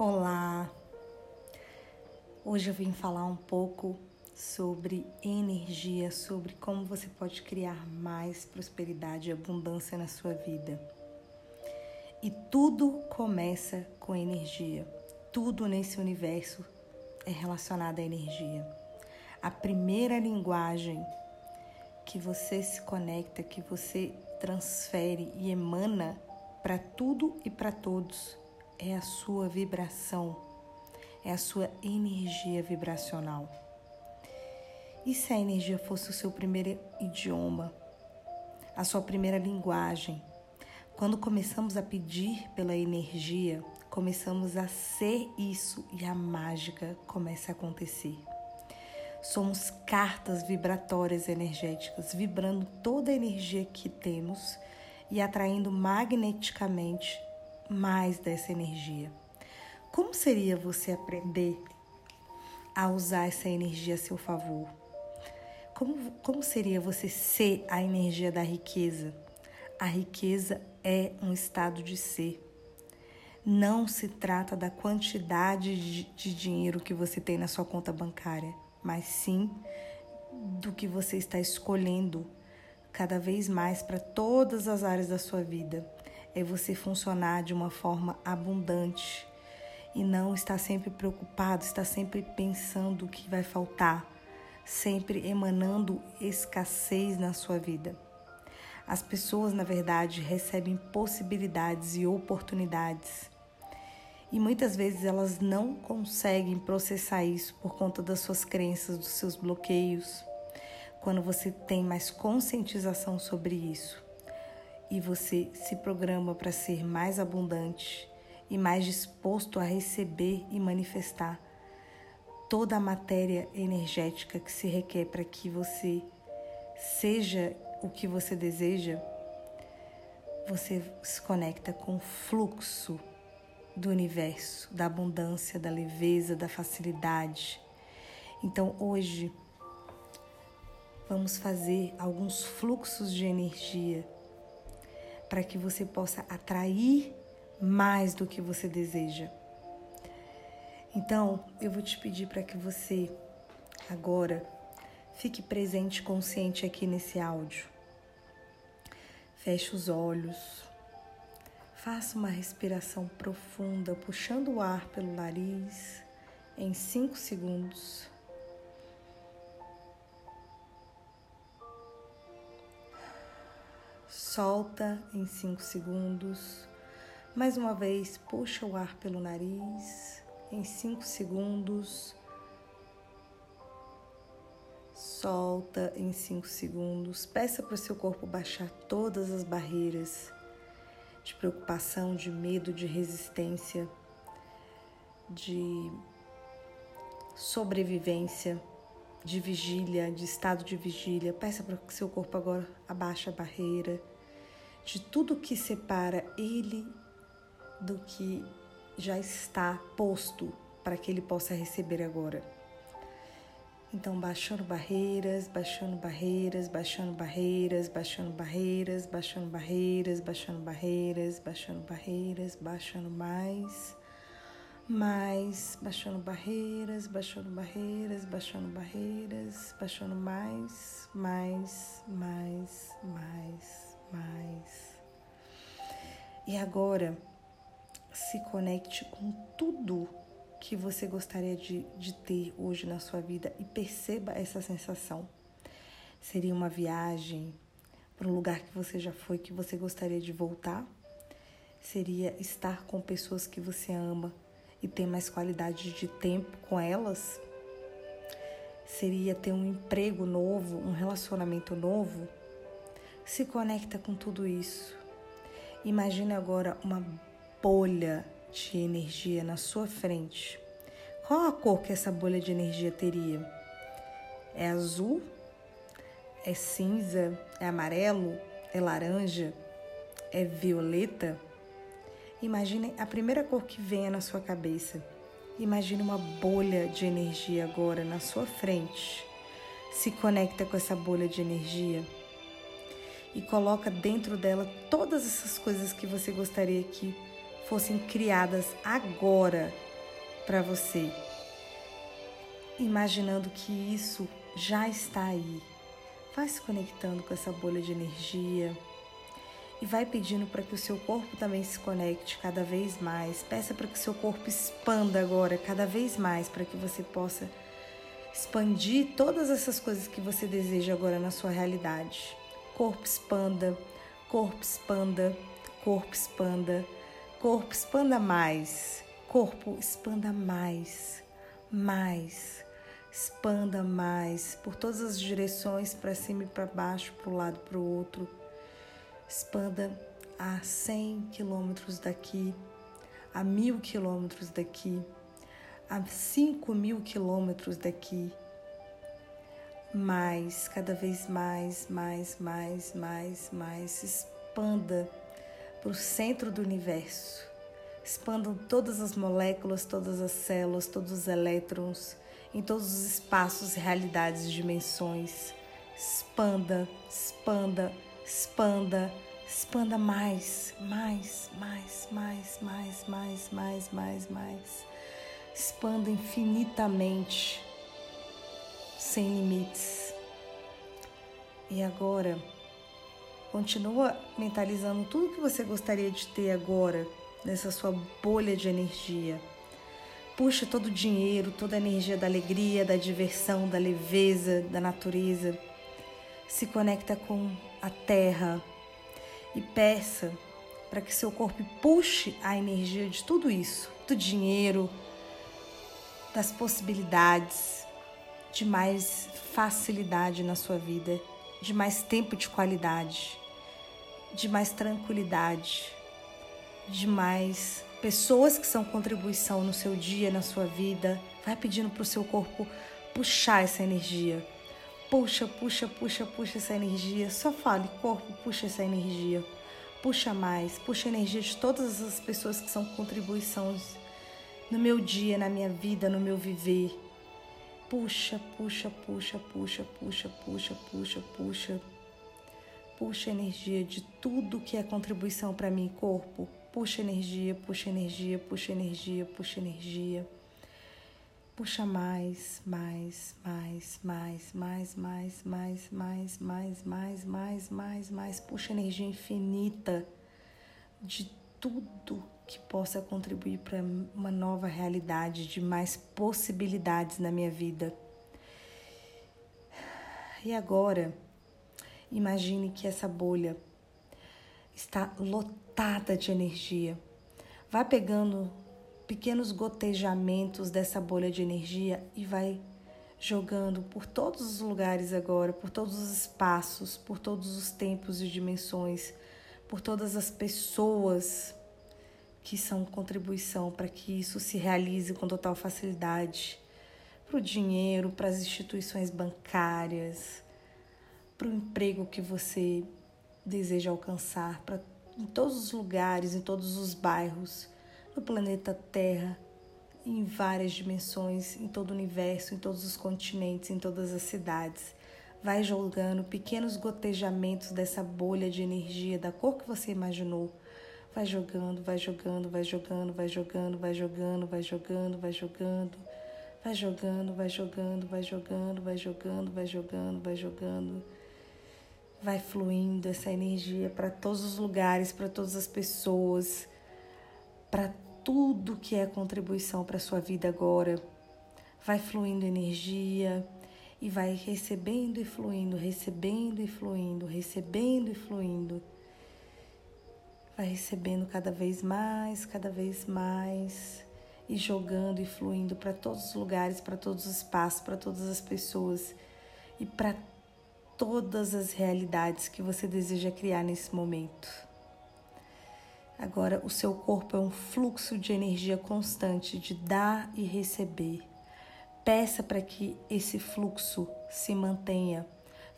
Olá! Hoje eu vim falar um pouco sobre energia, sobre como você pode criar mais prosperidade e abundância na sua vida. E tudo começa com energia. Tudo nesse universo é relacionado à energia. A primeira linguagem que você se conecta, que você transfere e emana para tudo e para todos é a sua vibração, é a sua energia vibracional. E se a energia fosse o seu primeiro idioma, a sua primeira linguagem? Quando começamos a pedir pela energia, começamos a ser isso e a mágica começa a acontecer. Somos cartas vibratórias energéticas, vibrando toda a energia que temos e atraindo magneticamente mais dessa energia. Como seria você aprender a usar essa energia a seu favor? Como, como seria você ser a energia da riqueza? A riqueza é um estado de ser. Não se trata da quantidade de, de dinheiro que você tem na sua conta bancária, mas sim do que você está escolhendo cada vez mais para todas as áreas da sua vida é você funcionar de uma forma abundante e não estar sempre preocupado, estar sempre pensando o que vai faltar, sempre emanando escassez na sua vida. As pessoas, na verdade, recebem possibilidades e oportunidades. E muitas vezes elas não conseguem processar isso por conta das suas crenças, dos seus bloqueios. Quando você tem mais conscientização sobre isso, e você se programa para ser mais abundante e mais disposto a receber e manifestar toda a matéria energética que se requer para que você seja o que você deseja, você se conecta com o fluxo do universo, da abundância, da leveza, da facilidade. Então hoje vamos fazer alguns fluxos de energia para que você possa atrair mais do que você deseja. Então, eu vou te pedir para que você agora fique presente, consciente aqui nesse áudio. Feche os olhos. Faça uma respiração profunda, puxando o ar pelo nariz em 5 segundos. Solta em 5 segundos. Mais uma vez, puxa o ar pelo nariz em 5 segundos. Solta em 5 segundos. Peça para o seu corpo baixar todas as barreiras de preocupação, de medo, de resistência, de sobrevivência, de vigília, de estado de vigília. Peça para que seu corpo agora abaixe a barreira de tudo que separa ele do que já está posto para que ele possa receber agora. Então, baixando barreiras, baixando barreiras, baixando barreiras, baixando barreiras, baixando barreiras, baixando barreiras, baixando barreiras, baixando mais, mais, baixando barreiras, baixando barreiras, baixando barreiras, baixando mais, mais, mais, mais. E agora, se conecte com tudo que você gostaria de, de ter hoje na sua vida e perceba essa sensação. Seria uma viagem para um lugar que você já foi, que você gostaria de voltar? Seria estar com pessoas que você ama e ter mais qualidade de tempo com elas? Seria ter um emprego novo, um relacionamento novo? se conecta com tudo isso. Imagine agora uma bolha de energia na sua frente. Qual a cor que essa bolha de energia teria? É azul? É cinza? É amarelo? É laranja? É violeta? Imagine a primeira cor que venha na sua cabeça. Imagine uma bolha de energia agora na sua frente. Se conecta com essa bolha de energia e coloca dentro dela todas essas coisas que você gostaria que fossem criadas agora para você, imaginando que isso já está aí. Vai se conectando com essa bolha de energia e vai pedindo para que o seu corpo também se conecte cada vez mais. Peça para que o seu corpo expanda agora cada vez mais para que você possa expandir todas essas coisas que você deseja agora na sua realidade. Corpo expanda, corpo expanda, corpo expanda, corpo expanda mais, corpo expanda mais, mais, expanda mais por todas as direções, para cima e para baixo, para um lado para o outro. Expanda a 100 quilômetros daqui, a mil quilômetros daqui a 5 mil quilômetros daqui. Mais, cada vez mais, mais, mais, mais, mais, se expanda para o centro do universo. Expandam todas as moléculas, todas as células, todos os elétrons, em todos os espaços, realidades e dimensões. Expanda, expanda, expanda, expanda mais, mais, mais, mais, mais, mais, mais, mais, mais expanda infinitamente, sem limites. E agora, continua mentalizando tudo que você gostaria de ter agora nessa sua bolha de energia. Puxa todo o dinheiro, toda a energia da alegria, da diversão, da leveza, da natureza. Se conecta com a terra e peça para que seu corpo puxe a energia de tudo isso, do dinheiro, das possibilidades, de mais facilidade na sua vida, de mais tempo de qualidade, de mais tranquilidade, de mais pessoas que são contribuição no seu dia, na sua vida. Vai pedindo para o seu corpo puxar essa energia. Puxa, puxa, puxa, puxa essa energia. Só fale, corpo, puxa essa energia. Puxa mais, puxa a energia de todas as pessoas que são contribuições no meu dia, na minha vida, no meu viver. Puxa, puxa, puxa, puxa, puxa, puxa, puxa, puxa. Puxa energia de tudo que é contribuição para mim, corpo. Puxa energia, puxa energia, puxa energia, puxa energia. Puxa mais, mais, mais, mais, mais, mais, mais, mais, mais, mais, mais, mais, mais. Puxa energia infinita de tudo que possa contribuir para uma nova realidade, de mais possibilidades na minha vida. E agora, imagine que essa bolha está lotada de energia. Vai pegando pequenos gotejamentos dessa bolha de energia e vai jogando por todos os lugares agora, por todos os espaços, por todos os tempos e dimensões, por todas as pessoas, que são contribuição para que isso se realize com total facilidade para o dinheiro, para as instituições bancárias, para o emprego que você deseja alcançar, para em todos os lugares, em todos os bairros, no planeta Terra, em várias dimensões, em todo o universo, em todos os continentes, em todas as cidades. Vai jogando pequenos gotejamentos dessa bolha de energia da cor que você imaginou Vai jogando, vai jogando, vai jogando, vai jogando, vai jogando, vai jogando, vai jogando. Vai jogando, vai jogando, vai jogando, vai jogando, vai jogando, vai jogando. Vai fluindo essa energia para todos os lugares, para todas as pessoas, para tudo que é contribuição para sua vida agora. Vai fluindo energia e vai recebendo e fluindo, recebendo e fluindo, recebendo e fluindo vai recebendo cada vez mais, cada vez mais e jogando e fluindo para todos os lugares, para todos os espaços, para todas as pessoas e para todas as realidades que você deseja criar nesse momento. Agora, o seu corpo é um fluxo de energia constante de dar e receber. Peça para que esse fluxo se mantenha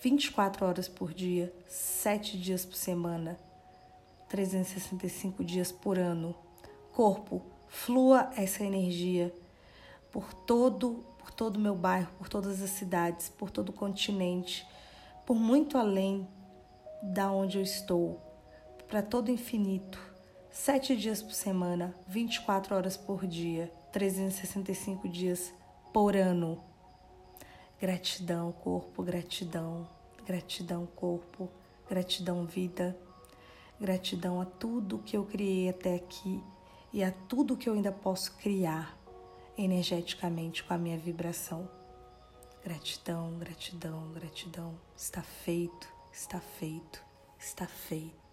24 horas por dia, 7 dias por semana 365 dias por ano. Corpo, flua essa energia por todo por todo o meu bairro, por todas as cidades, por todo o continente, por muito além da onde eu estou, para todo o infinito, sete dias por semana, 24 horas por dia, 365 dias por ano. Gratidão, corpo, gratidão, gratidão, corpo, gratidão, vida, gratidão a tudo que eu criei até aqui e a tudo que eu ainda posso criar energeticamente com a minha vibração. Gratidão, gratidão, gratidão. Está feito, está feito, está feito.